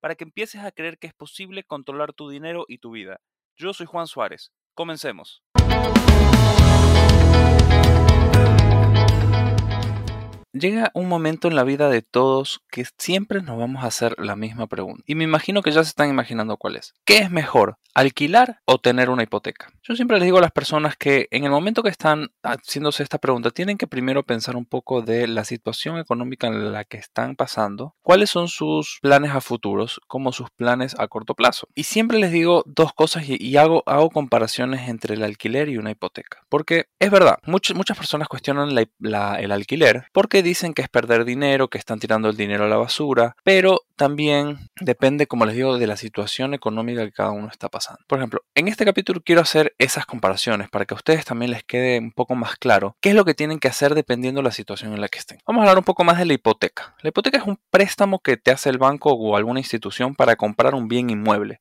para que empieces a creer que es posible controlar tu dinero y tu vida. Yo soy Juan Suárez. Comencemos. Llega un momento en la vida de todos que siempre nos vamos a hacer la misma pregunta. Y me imagino que ya se están imaginando cuál es. ¿Qué es mejor, alquilar o tener una hipoteca? Yo siempre les digo a las personas que en el momento que están haciéndose esta pregunta, tienen que primero pensar un poco de la situación económica en la que están pasando, cuáles son sus planes a futuros, como sus planes a corto plazo. Y siempre les digo dos cosas y, hago, comparaciones entre el alquiler y una hipoteca. Porque es verdad, muchas personas cuestionan el alquiler porque dicen que es perder dinero, que están tirando el dinero a la basura, pero también depende, como les digo, de la situación económica que cada uno está pasando. Por ejemplo, en este capítulo quiero hacer esas comparaciones para que a ustedes también les quede un poco más claro qué es lo que tienen que hacer dependiendo de la situación en la que estén. Vamos a hablar un poco más de la hipoteca. La hipoteca es un préstamo que te hace el banco o alguna institución para comprar un bien inmueble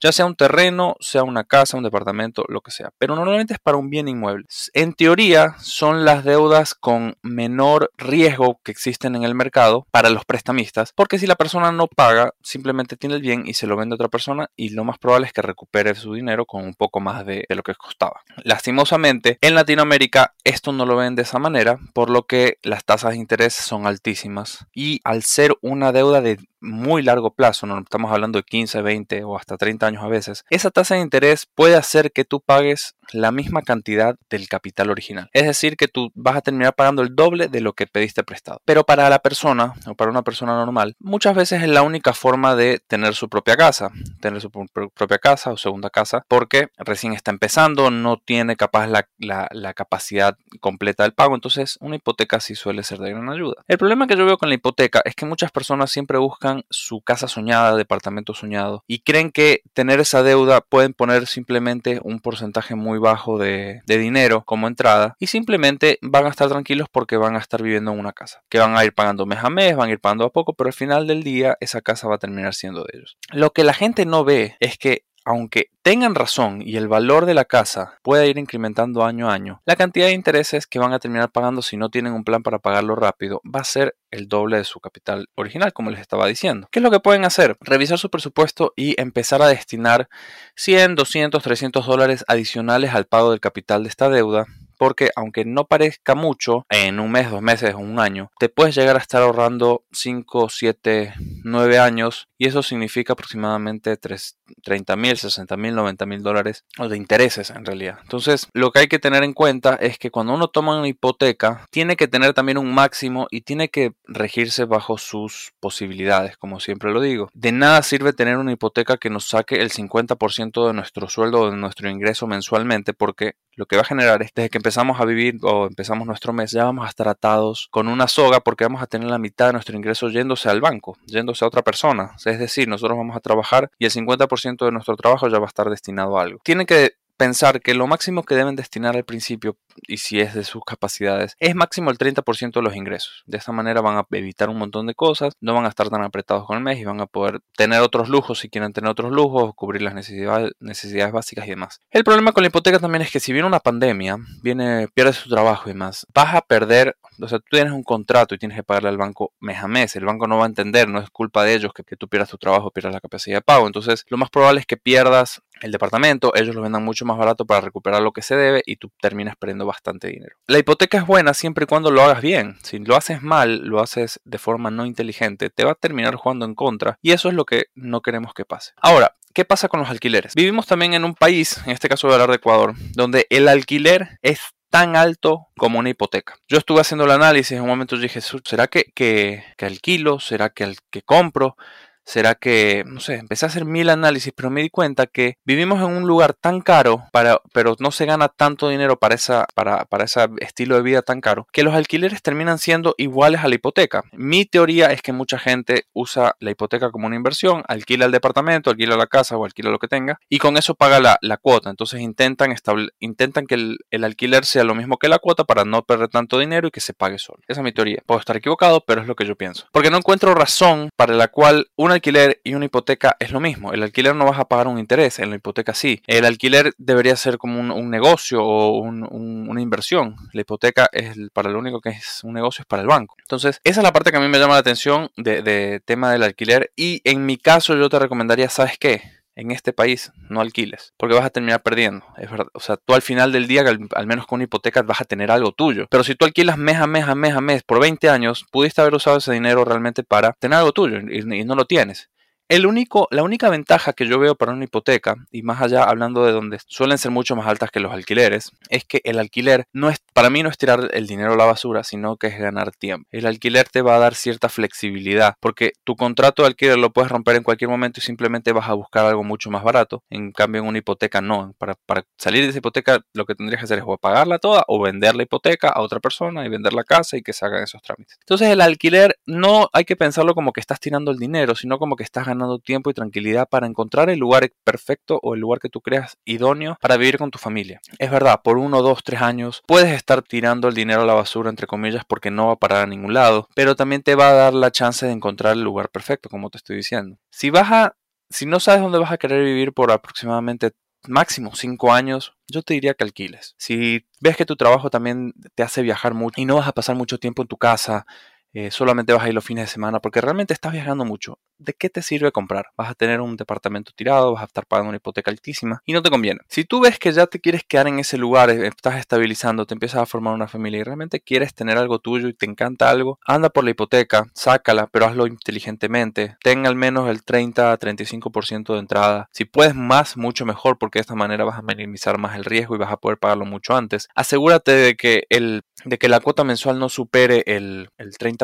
ya sea un terreno, sea una casa, un departamento, lo que sea. Pero normalmente es para un bien inmueble. En teoría, son las deudas con menor riesgo que existen en el mercado para los prestamistas, porque si la persona no paga, simplemente tiene el bien y se lo vende a otra persona y lo más probable es que recupere su dinero con un poco más de, lo que costaba. Lastimosamente, en Latinoamérica esto no lo ven de esa manera, por lo que las tasas de interés son altísimas y al ser una deuda de muy largo plazo, no estamos hablando de 15, 20 o hasta 30 años a veces, esa tasa de interés puede hacer que tú pagues la misma cantidad del capital original. Es decir, que tú vas a terminar pagando el doble de lo que pediste prestado. Pero para la persona o para una persona normal, muchas veces es la única forma de tener su propia casa, tener su propia casa o segunda casa, porque recién está empezando, no tiene capaz la, la capacidad completa del pago, entonces una hipoteca sí suele ser de gran ayuda. El problema que yo veo con la hipoteca es que muchas personas siempre buscan su casa soñada, departamento soñado, y creen que tener esa deuda pueden poner simplemente un porcentaje muy bajo de, dinero como entrada y simplemente van a estar tranquilos porque van a estar viviendo en una casa, que van a ir pagando mes a mes, van a ir pagando a poco, pero al final del día esa casa va a terminar siendo de ellos. Lo que la gente no ve es que aunque tengan razón y el valor de la casa pueda ir incrementando año a año, la cantidad de intereses que van a terminar pagando si no tienen un plan para pagarlo rápido va a ser el doble de su capital original, como les estaba diciendo. ¿Qué es lo que pueden hacer? Revisar su presupuesto y empezar a destinar 100, 200, 300 dólares adicionales al pago del capital de esta deuda porque aunque no parezca mucho, en un mes, dos meses o un año, te puedes llegar a estar ahorrando 5, 7, 9 años y eso significa aproximadamente 30 mil, 60 mil, 90 mil dólares de intereses en realidad. Entonces, lo que hay que tener en cuenta es que cuando uno toma una hipoteca, tiene que tener también un máximo y tiene que regirse bajo sus posibilidades, como siempre lo digo. De nada sirve tener una hipoteca que nos saque el 50% de nuestro sueldo o de nuestro ingreso mensualmente porque lo que va a generar es desde que empezamos a vivir o empezamos nuestro mes, ya vamos a estar atados con una soga porque vamos a tener la mitad de nuestro ingreso yéndose al banco, yéndose a otra persona. Es decir, nosotros vamos a trabajar y el 50% de nuestro trabajo ya va a estar destinado a algo. Tiene que pensar que lo máximo que deben destinar al principio, y si es de sus capacidades, es máximo el 30% de los ingresos. De esta manera van a evitar un montón de cosas, no van a estar tan apretados con el mes y van a poder tener otros lujos si quieren tener otros lujos, cubrir las necesidades, necesidades básicas y demás. El problema con la hipoteca también es que si viene una pandemia, viene, pierdes su trabajo y más, vas a perder, o sea, tú tienes un contrato y tienes que pagarle al banco mes a mes. El banco no va a entender, no es culpa de ellos que, que tú pierdas tu trabajo, pierdas la capacidad de pago. Entonces, lo más probable es que pierdas el departamento, ellos lo vendan mucho más barato para recuperar lo que se debe y tú terminas perdiendo bastante dinero. La hipoteca es buena siempre y cuando lo hagas bien. Si lo haces mal, lo haces de forma no inteligente, te va a terminar jugando en contra y eso es lo que no queremos que pase. Ahora, ¿qué pasa con los alquileres? Vivimos también en un país, en este caso voy a hablar de Ecuador, donde el alquiler es tan alto como una hipoteca. Yo estuve haciendo el análisis, en un momento dije, ¿será que, que, que alquilo? ¿Será que, que compro? ¿Será que, no sé, empecé a hacer mil análisis, pero me di cuenta que vivimos en un lugar tan caro, para, pero no se gana tanto dinero para, esa, para, para ese estilo de vida tan caro, que los alquileres terminan siendo iguales a la hipoteca. Mi teoría es que mucha gente usa la hipoteca como una inversión, alquila el departamento, alquila la casa o alquila lo que tenga, y con eso paga la, la cuota. Entonces intentan, intentan que el, el, alquiler sea lo mismo que la cuota para no perder tanto dinero y que se pague solo. Esa es mi teoría. Puedo estar equivocado, pero es lo que yo pienso. Porque no encuentro razón para la cual una un alquiler y una hipoteca es lo mismo. El alquiler no vas a pagar un interés, en la hipoteca sí. El alquiler debería ser como un, negocio o una inversión. La hipoteca es para lo único que es un negocio es para el banco. Entonces, esa es la parte que a mí me llama la atención de, de tema del alquiler. Y en mi caso yo te recomendaría, ¿sabes qué? En este país no alquiles, porque vas a terminar perdiendo. Es verdad. O sea, tú al final del día, al, menos con una hipoteca, vas a tener algo tuyo. Pero si tú alquilas mes a mes a mes a mes por 20 años, pudiste haber usado ese dinero realmente para tener algo tuyo y no lo tienes. El único, la única ventaja que yo veo para una hipoteca, y más allá hablando de donde suelen ser mucho más altas que los alquileres, es que el alquiler no es, para mí no es tirar el dinero a la basura, sino que es ganar tiempo. El alquiler te va a dar cierta flexibilidad, porque tu contrato de alquiler lo puedes romper en cualquier momento y simplemente vas a buscar algo mucho más barato. En cambio, en una hipoteca no. Para, salir de esa hipoteca, lo que tendrías que hacer es pagarla toda o vender la hipoteca a otra persona y vender la casa y que se hagan esos trámites. Entonces, el alquiler no hay que pensarlo como que estás tirando el dinero, sino como que estás ganando tiempo y tranquilidad para encontrar el lugar perfecto o el lugar que tú creas idóneo para vivir con tu familia. Es verdad, por uno, dos, tres años puedes estar tirando el dinero a la basura, entre comillas, porque no va a parar a ningún lado, pero también te va a dar la chance de encontrar el lugar perfecto, como te estoy diciendo. Si vas a, si no sabes dónde vas a querer vivir por aproximadamente máximo cinco años, yo te diría que alquiles. Si ves que tu trabajo también te hace viajar mucho y no vas a pasar mucho tiempo en tu casa, eh, solamente vas a ir los fines de semana porque realmente estás viajando mucho. ¿De qué te sirve comprar? Vas a tener un departamento tirado, vas a estar pagando una hipoteca altísima y no te conviene. Si tú ves que ya te quieres quedar en ese lugar, eh, estás estabilizando, te empiezas a formar una familia y realmente quieres tener algo tuyo y te encanta algo, anda por la hipoteca, sácala, pero hazlo inteligentemente. Ten al menos el 30 a 35% de entrada. Si puedes más, mucho mejor porque de esta manera vas a minimizar más el riesgo y vas a poder pagarlo mucho antes. Asegúrate de que, el, de que la cuota mensual no supere el, el 30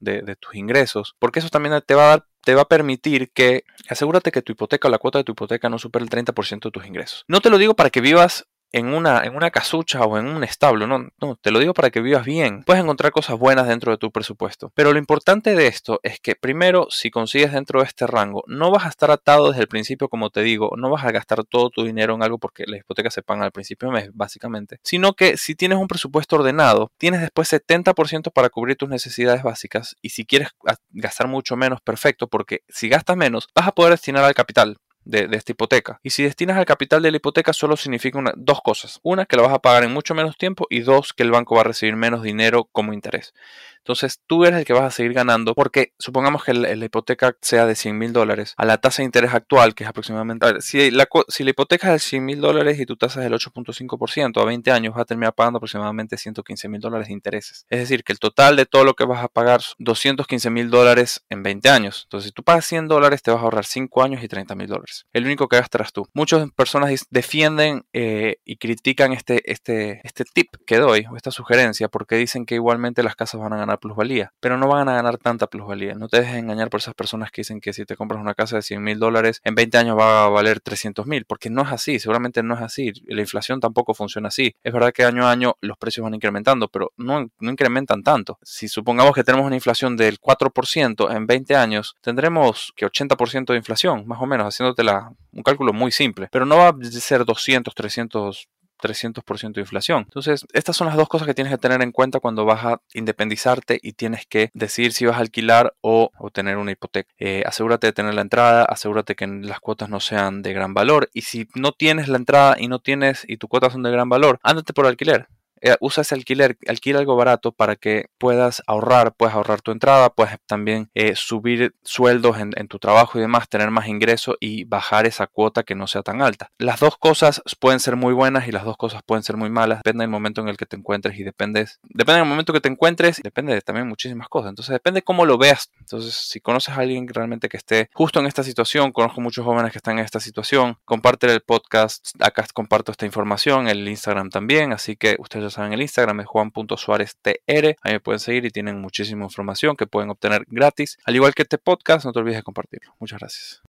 de, de tus ingresos, porque eso también te va a te va a permitir que asegúrate que tu hipoteca o la cuota de tu hipoteca no supere el 30% de tus ingresos. No te lo digo para que vivas en una, en una casucha o en un establo, no, no, te lo digo para que vivas bien. Puedes encontrar cosas buenas dentro de tu presupuesto. Pero lo importante de esto es que primero, si consigues dentro de este rango, no vas a estar atado desde el principio, como te digo, no vas a gastar todo tu dinero en algo porque las hipotecas se pagan al principio de mes, básicamente. Sino que si tienes un presupuesto ordenado, tienes después 70% para cubrir tus necesidades básicas y si quieres gastar mucho menos, perfecto, porque si gastas menos, vas a poder destinar al capital de, esta hipoteca. Y si destinas al capital de la hipoteca solo significa dos cosas. Una, que la vas a pagar en mucho menos tiempo y dos, que el banco va a recibir menos dinero como interés. Entonces tú eres el que vas a seguir ganando porque supongamos que la, hipoteca sea de 100 mil dólares a la tasa de interés actual, que es aproximadamente... Si, la, si hipoteca es de 100 mil dólares y tu tasa es del 8.5%, a 20 años vas a terminar pagando aproximadamente 115 mil dólares de intereses. Es decir, que el total de todo lo que vas a pagar 215 mil dólares en 20 años. Entonces si tú pagas 100 dólares te vas a ahorrar 5 años y 30 mil dólares. El único que gastarás tú. Muchas personas defienden eh, y critican este, este, este tip que doy o esta sugerencia porque dicen que igualmente las casas van a ganar plusvalía, pero no van a ganar tanta plusvalía. No te dejes engañar por esas personas que dicen que si te compras una casa de 100 mil dólares, en 20 años va a valer 300 mil, porque no es así, seguramente no es así. La inflación tampoco funciona así. Es verdad que año a año los precios van incrementando, pero no, no incrementan tanto. Si supongamos que tenemos una inflación del 4% en 20 años, tendremos que 80% de inflación, más o menos, haciéndote un cálculo muy simple, pero no va a ser 200, 300 300% de inflación. Entonces, estas son las dos cosas que tienes que tener en cuenta cuando vas a independizarte y tienes que decidir si vas a alquilar o, tener una hipoteca. Eh, asegúrate de tener la entrada, asegúrate que las cuotas no sean de gran valor y si no tienes la entrada y no tienes y tus cuotas son de gran valor, ándate por alquiler. Eh, usa ese alquiler, alquila algo barato para que puedas ahorrar, puedes ahorrar tu entrada, puedes también eh, subir sueldos en, tu trabajo y demás, tener más ingreso y bajar esa cuota que no sea tan alta. Las dos cosas pueden ser muy buenas y las dos cosas pueden ser muy malas, depende del momento en el que te encuentres y dependes, depende del momento que te encuentres, depende de también muchísimas cosas, entonces depende cómo lo veas. Entonces, si conoces a alguien realmente que esté justo en esta situación, conozco muchos jóvenes que están en esta situación, comparte el podcast, acá comparto esta información, el Instagram también, así que ustedes ya saben el Instagram, es juan.suárez.tr. Ahí me pueden seguir y tienen muchísima información que pueden obtener gratis. Al igual que este podcast, no te olvides de compartirlo. Muchas gracias.